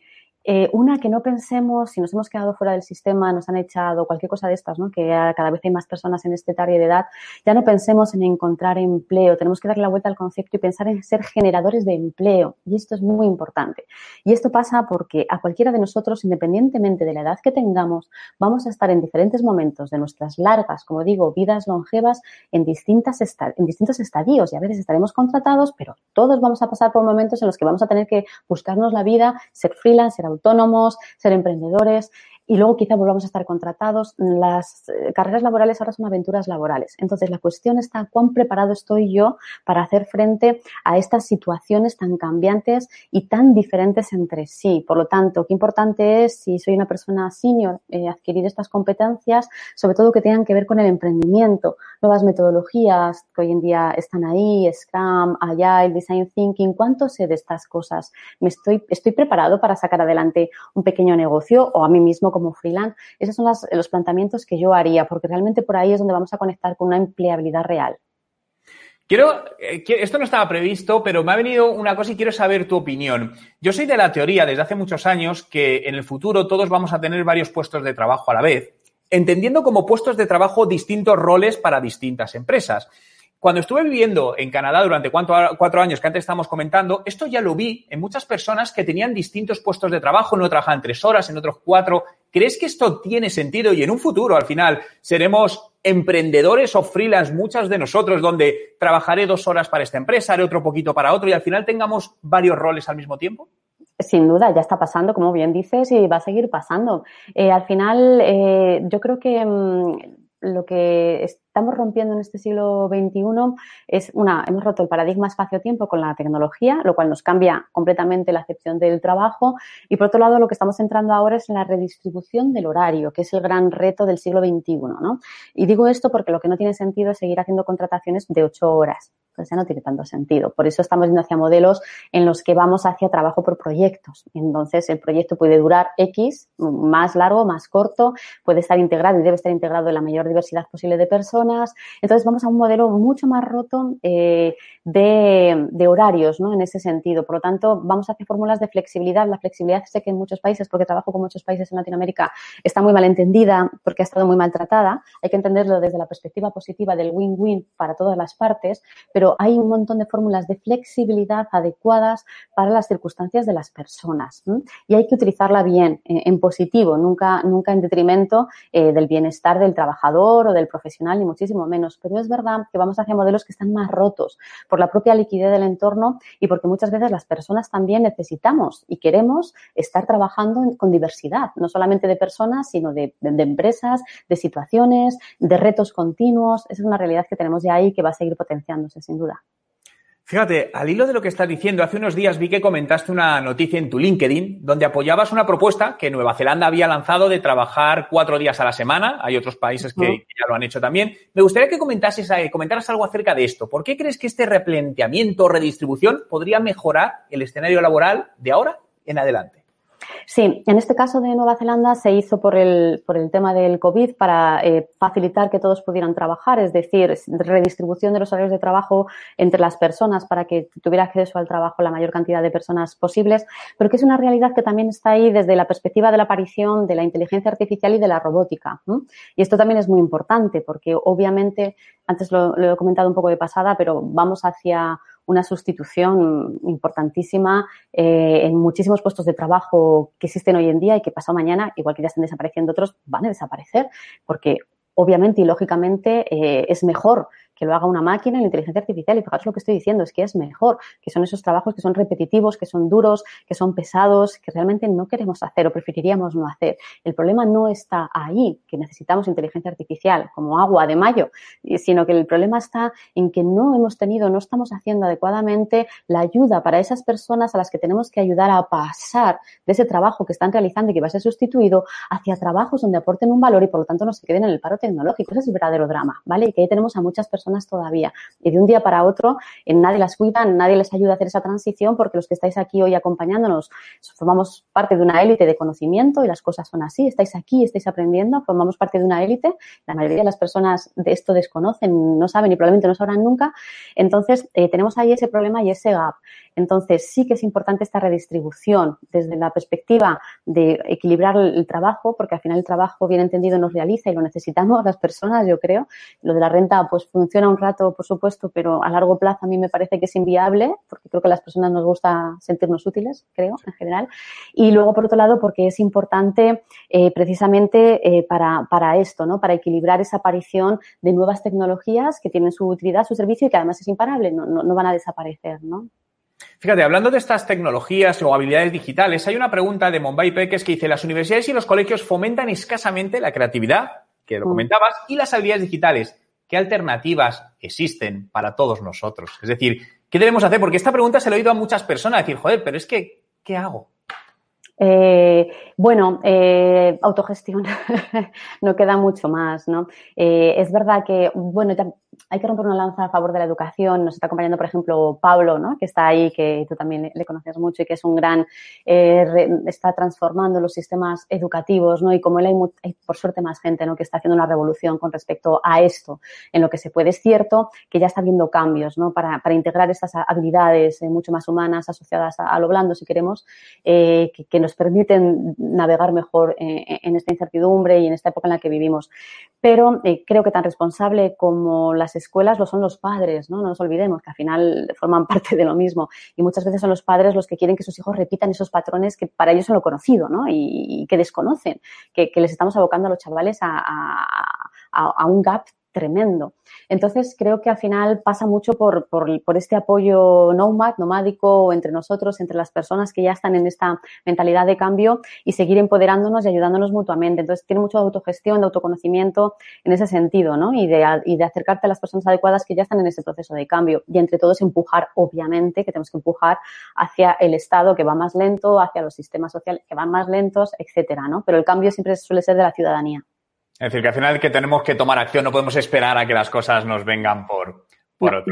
eh, una, que no pensemos, si nos hemos quedado fuera del sistema, nos han echado, cualquier cosa de estas, ¿no? que cada vez hay más personas en este target de edad, ya no pensemos en encontrar empleo, tenemos que darle la vuelta al concepto y pensar en ser generadores de empleo. Y esto es muy importante. Y esto pasa porque a cualquiera de nosotros, independientemente de la edad que tengamos, vamos a estar en diferentes momentos de nuestras largas, como digo, vidas longevas en, distintas en distintos estadios. Y a veces estaremos contratados, pero todos vamos a pasar por momentos en los que vamos a tener que buscarnos la vida, ser freelance, ser autónomos, ser emprendedores y luego quizá volvamos a estar contratados. Las eh, carreras laborales ahora son aventuras laborales. Entonces, la cuestión está cuán preparado estoy yo para hacer frente a estas situaciones tan cambiantes y tan diferentes entre sí. Por lo tanto, qué importante es, si soy una persona senior, eh, adquirir estas competencias, sobre todo que tengan que ver con el emprendimiento, nuevas metodologías que hoy en día están ahí, Scrum, Agile, Design Thinking. ¿Cuánto sé de estas cosas? ¿Me estoy, estoy preparado para sacar adelante un pequeño negocio o a mí mismo como freelance, esos son los planteamientos que yo haría, porque realmente por ahí es donde vamos a conectar con una empleabilidad real. Quiero, eh, esto no estaba previsto, pero me ha venido una cosa y quiero saber tu opinión. Yo soy de la teoría desde hace muchos años que en el futuro todos vamos a tener varios puestos de trabajo a la vez, entendiendo como puestos de trabajo distintos roles para distintas empresas. Cuando estuve viviendo en Canadá durante cuatro años que antes estábamos comentando, esto ya lo vi en muchas personas que tenían distintos puestos de trabajo, no trabajaban tres horas, en otros cuatro. ¿Crees que esto tiene sentido y en un futuro al final seremos emprendedores o freelance, muchas de nosotros, donde trabajaré dos horas para esta empresa, haré otro poquito para otro y al final tengamos varios roles al mismo tiempo? Sin duda, ya está pasando, como bien dices, y va a seguir pasando. Eh, al final, eh, yo creo que mm, lo que estamos rompiendo en este siglo XXI es una, hemos roto el paradigma espacio-tiempo con la tecnología, lo cual nos cambia completamente la acepción del trabajo. Y por otro lado, lo que estamos entrando ahora es en la redistribución del horario, que es el gran reto del siglo XXI, ¿no? Y digo esto porque lo que no tiene sentido es seguir haciendo contrataciones de ocho horas pues ya no tiene tanto sentido. Por eso estamos yendo hacia modelos en los que vamos hacia trabajo por proyectos. Entonces, el proyecto puede durar X, más largo, más corto, puede estar integrado y debe estar integrado en la mayor diversidad posible de personas. Entonces, vamos a un modelo mucho más roto eh, de, horarios, ¿no? En ese sentido. Por lo tanto, vamos hacia fórmulas de flexibilidad. La flexibilidad sé que en muchos países, porque trabajo con muchos países en Latinoamérica, está muy mal entendida porque ha estado muy maltratada. Hay que entenderlo desde la perspectiva positiva del win-win para todas las partes, pero hay un montón de fórmulas de flexibilidad adecuadas para las circunstancias de las personas. Y hay que utilizarla bien, eh, en positivo, nunca, nunca en detrimento eh, del bienestar del trabajador o del profesional, ni muchísimo menos. Pero es verdad que vamos hacia modelos que están más rotos por la propia liquidez del entorno y porque muchas veces las personas también necesitamos y queremos estar trabajando con diversidad, no solamente de personas, sino de, empresas, de situaciones, de retos continuos. Esa es una realidad que tenemos ya ahí que va a seguir potenciándose sin duda. Fíjate, al hilo de lo que estás diciendo, hace unos días vi que comentaste una noticia en tu LinkedIn donde apoyabas una propuesta que Nueva Zelanda había lanzado de trabajar cuatro días a la semana. Hay otros países que, ya lo han hecho también. Me gustaría que comentases, eh, comentaras algo acerca de esto. ¿Por qué crees que este replanteamiento o redistribución podría mejorar el escenario laboral de ahora en adelante? Sí, en este caso de Nueva Zelanda se hizo por el, por el tema del COVID para eh, facilitar que todos pudieran trabajar, es decir, redistribución de los horarios de trabajo entre las personas para que tuviera acceso al trabajo la mayor cantidad de personas posibles, pero que es una realidad que también está ahí desde la perspectiva de la aparición de la inteligencia artificial y de la robótica. Y esto también es muy importante porque obviamente, antes lo he comentado un poco de pasada, pero vamos hacia una sustitución importantísima eh, en muchísimos puestos de trabajo que existen hoy en día y que pasado mañana, igual que ya están desapareciendo otros, van a desaparecer porque obviamente y lógicamente eh, es mejor que lo haga una máquina la inteligencia artificial. Y fijaros lo que estoy diciendo, es que es mejor, que son esos trabajos que son repetitivos, que son duros, que son pesados, que realmente no queremos hacer o preferiríamos no hacer. El problema no está ahí, que necesitamos inteligencia artificial como agua de mayo, sino que el problema está en que no hemos tenido, no estamos haciendo adecuadamente la ayuda para esas personas a las que tenemos que ayudar a pasar de ese trabajo que están realizando y que va a ser sustituido hacia trabajos donde aporten un valor y por lo tanto no se queden en el paro tecnológico. Ese es el verdadero drama, ¿vale? Y que ahí tenemos a muchas personas todavía. Y de un día para otro, en nadie las cuida, nadie les ayuda a hacer esa transición porque los que estáis aquí hoy acompañándonos formamos parte de una élite de conocimiento y las cosas son así. Estáis aquí, estáis aprendiendo, formamos parte de una élite. La mayoría de las personas de esto desconocen, no saben y probablemente no sabrán nunca. Entonces, eh, tenemos ahí ese problema y ese gap. Entonces, sí que es importante esta redistribución desde la perspectiva de equilibrar el trabajo, porque al final el trabajo bien entendido nos realiza y lo necesitamos las personas, yo creo. Lo de la renta, pues funciona un rato, por supuesto, pero a largo plazo a mí me parece que es inviable, porque creo que a las personas nos gusta sentirnos útiles, creo, en general. Y luego, por otro lado, porque es importante eh, precisamente eh, para, para esto, ¿no? Para equilibrar esa aparición de nuevas tecnologías que tienen su utilidad, su servicio y que además es imparable, no, no, no van a desaparecer, ¿no? Fíjate, hablando de estas tecnologías o habilidades digitales, hay una pregunta de Mumbai Peques que dice, las universidades y los colegios fomentan escasamente la creatividad, que lo mm. comentabas, y las habilidades digitales. ¿Qué alternativas existen para todos nosotros? Es decir, ¿qué debemos hacer? Porque esta pregunta se lo he oído a muchas personas, decir, joder, pero es que, ¿qué hago? Eh, bueno, eh, autogestión, no queda mucho más, ¿no? Eh, es verdad que, bueno, hay que romper una lanza a favor de la educación. Nos está acompañando, por ejemplo, Pablo, ¿no? que está ahí, que tú también le conoces mucho y que es un gran, eh, está transformando los sistemas educativos, ¿no? Y como él hay, por suerte más gente, ¿no? Que está haciendo una revolución con respecto a esto, en lo que se puede. Es cierto que ya está habiendo cambios, ¿no? Para, integrar estas habilidades eh, mucho más humanas asociadas a, lo blando, si queremos, eh, que, que, nos permiten navegar mejor en esta incertidumbre y en esta época en la que vivimos. Pero creo que tan responsable como las escuelas lo son los padres, ¿no? No nos olvidemos que al final forman parte de lo mismo. Y muchas veces son los padres los que quieren que sus hijos repitan esos patrones que para ellos son lo conocido, ¿no? Y, que desconocen, que, les estamos abocando a los chavales a un gap tremendo. Entonces, creo que al final pasa mucho por, por, este apoyo nomad, nomádico entre nosotros, entre las personas que ya están en esta mentalidad de cambio y seguir empoderándonos y ayudándonos mutuamente. Entonces, tiene mucho de autogestión, de autoconocimiento en ese sentido, ¿no? Y de, y de acercarte a las personas adecuadas que ya están en ese proceso de cambio. Y entre todos empujar, obviamente, que tenemos que empujar hacia el Estado que va más lento, hacia los sistemas sociales que van más lentos, etcétera, ¿no? Pero el cambio siempre suele ser de la ciudadanía. Es decir, que al final que tenemos que tomar acción, no podemos esperar a que las cosas nos vengan por, otro.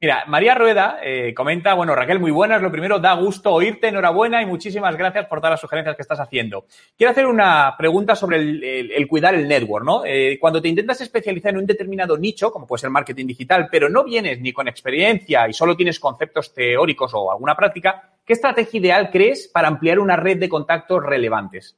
Mira, María Rueda eh, comenta, bueno, Raquel, muy buenas. Lo primero, da gusto oírte, enhorabuena y muchísimas gracias por todas las sugerencias que estás haciendo. Quiero hacer una pregunta sobre el, cuidar el network, ¿no? Eh, cuando te intentas especializar en un determinado nicho, como puede ser marketing digital, pero no vienes ni con experiencia y solo tienes conceptos teóricos o alguna práctica, ¿qué estrategia ideal crees para ampliar una red de contactos relevantes?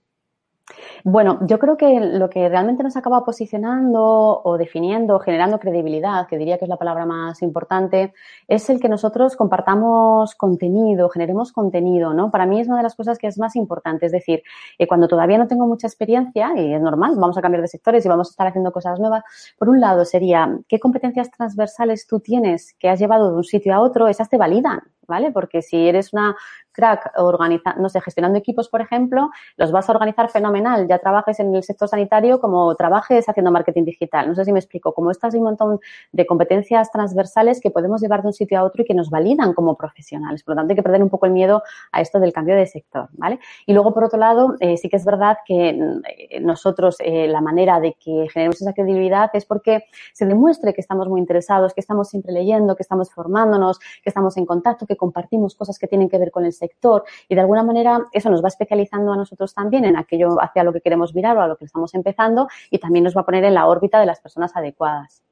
Bueno, yo creo que lo que realmente nos acaba posicionando o definiendo, generando credibilidad, que diría que es la palabra más importante, es el que nosotros compartamos contenido, generemos contenido, ¿no? Para mí es una de las cosas que es más importante. Es decir, eh, cuando todavía no tengo mucha experiencia, y es normal, vamos a cambiar de sectores y vamos a estar haciendo cosas nuevas, por un lado sería, ¿qué competencias transversales tú tienes que has llevado de un sitio a otro? Esas te validan, ¿vale? Porque si eres una crack organizando, no sé, gestionando equipos, por ejemplo, los vas a organizar fenomenal, ya trabajes en el sector sanitario como trabajes haciendo marketing digital. No sé si me explico, como estas hay un montón de competencias transversales que podemos llevar de un sitio a otro y que nos validan como profesionales. Por lo tanto, hay que perder un poco el miedo a esto del cambio de sector, ¿vale? Y luego, por otro lado, eh, sí que es verdad que eh, nosotros, eh, la manera de que generemos esa credibilidad es porque se demuestre que estamos muy interesados, que estamos siempre leyendo, que estamos formándonos, que estamos en contacto, que compartimos cosas que tienen que ver con el sector sector y de alguna manera eso nos va especializando a nosotros también en aquello hacia lo que queremos mirar o a lo que estamos empezando y también nos va a poner en la órbita de las personas adecuadas.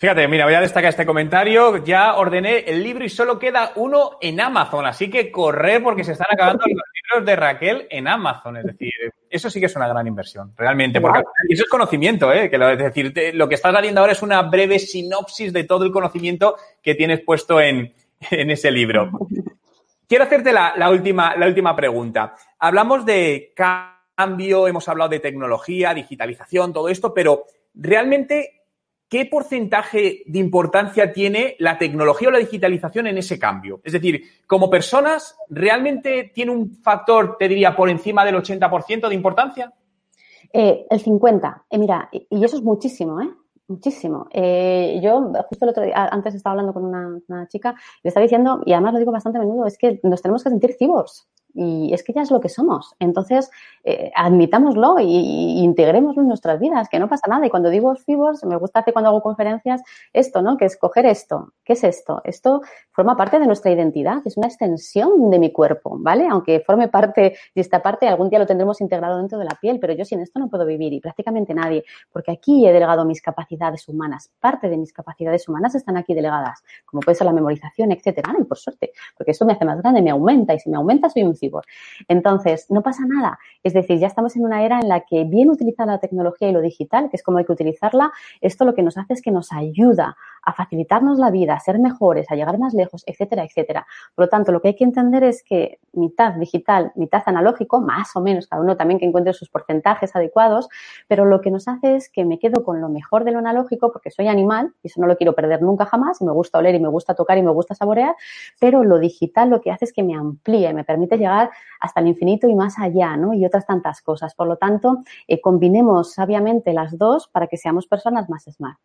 Fíjate, mira, voy a destacar este comentario. Ya ordené el libro y solo queda uno en Amazon, así que corre porque se están acabando los libros de Raquel en Amazon. Es decir, eso sí que es una gran inversión, realmente, porque eso es conocimiento, ¿eh? Que lo, es decir, lo que estás haciendo ahora es una breve sinopsis de todo el conocimiento que tienes puesto en, en ese libro. Quiero hacerte la, última, la última pregunta. Hablamos de cambio, hemos hablado de tecnología, digitalización, todo esto, pero realmente, ¿qué porcentaje de importancia tiene la tecnología o la digitalización en ese cambio? Es decir, como personas, ¿realmente tiene un factor, te diría, por encima del 80% de importancia? Eh, el 50. Eh, mira, y eso es muchísimo, ¿eh? Muchísimo. Eh, yo justo el otro día, antes estaba hablando con una, una, chica, le estaba diciendo, y además lo digo bastante a menudo, es que nos tenemos que sentir cibos y es que ya es lo que somos. Entonces, eh, admitámoslo y, integrémoslo en nuestras vidas, que no pasa nada. Y cuando digo fibos, me gusta hacer cuando hago conferencias esto, ¿no? Que es coger esto. ¿Qué es esto? Esto forma parte de nuestra identidad, es una extensión de mi cuerpo, ¿vale? Aunque forme parte y esta parte algún día lo tendremos integrado dentro de la piel, pero yo sin esto no puedo vivir y prácticamente nadie, porque aquí he delegado mis capacidades humanas. Parte de mis capacidades humanas están aquí delegadas, como puede ser la memorización, etcétera. Y por suerte, porque esto me hace más grande, me aumenta y si me aumenta soy un entonces, no pasa nada. Es decir, ya estamos en una era en la que bien utilizar la tecnología y lo digital, que es como hay que utilizarla, esto lo que nos hace es que nos ayuda a facilitarnos la vida, a ser mejores, a llegar más lejos, etcétera, etcétera. Por lo tanto, lo que hay que entender es que mitad digital, mitad analógico, más o menos, cada uno también que encuentre sus porcentajes adecuados, pero lo que nos hace es que me quedo con lo mejor de lo analógico porque soy animal y eso no lo quiero perder nunca jamás y me gusta oler y me gusta tocar y me gusta saborear, pero lo digital lo que hace es que me amplíe, me permite llegar hasta el infinito y más allá, ¿no? Y otras tantas cosas. Por lo tanto, eh, combinemos sabiamente las dos para que seamos personas más smart.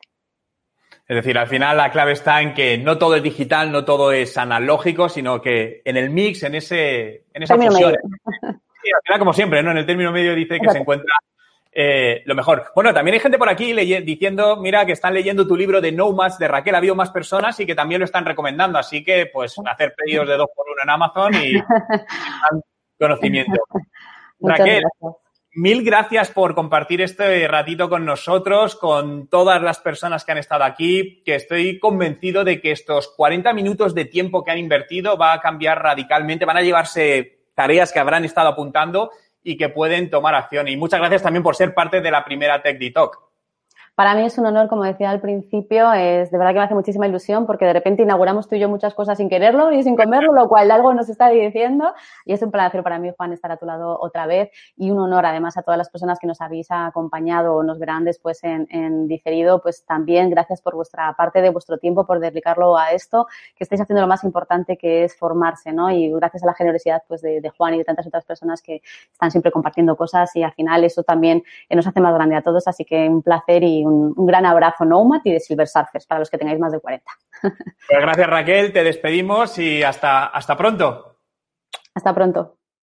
Es decir, al final la clave está en que no todo es digital, no todo es analógico, sino que en el mix, en ese, en esa fusión. Sí, al final, como siempre, ¿no? En el término medio dice que se encuentra eh, lo mejor. Bueno, también hay gente por aquí diciendo, mira, que están leyendo tu libro de Nomads de Raquel. Ha habido más personas y que también lo están recomendando. Así que, pues, hacer pedidos de dos por uno en Amazon y conocimiento. Raquel, mil gracias por compartir este ratito con nosotros, con todas las personas que han estado aquí, que estoy convencido de que estos 40 minutos de tiempo que han invertido va a cambiar radicalmente, van a llevarse tareas que habrán estado apuntando y que pueden tomar acción. Y muchas gracias también por ser parte de la primera Tech Talk. Para mí es un honor, como decía al principio, es de verdad que me hace muchísima ilusión porque de repente inauguramos tú y yo muchas cosas sin quererlo y sin comerlo, lo cual algo nos está diciendo y es un placer para mí, Juan, estar a tu lado otra vez y un honor además a todas las personas que nos habéis acompañado o nos verán después en, en diferido, pues también gracias por vuestra parte de vuestro tiempo, por dedicarlo a esto, que estáis haciendo lo más importante que es formarse, ¿no? Y gracias a la generosidad pues de, de Juan y de tantas otras personas que están siempre compartiendo cosas y al final eso también nos hace más grande a todos, así que un placer y un, gran abrazo Nomad y de Silver Surfers para los que tengáis más de 40. Pues gracias Raquel, te despedimos y hasta, hasta pronto. Hasta pronto.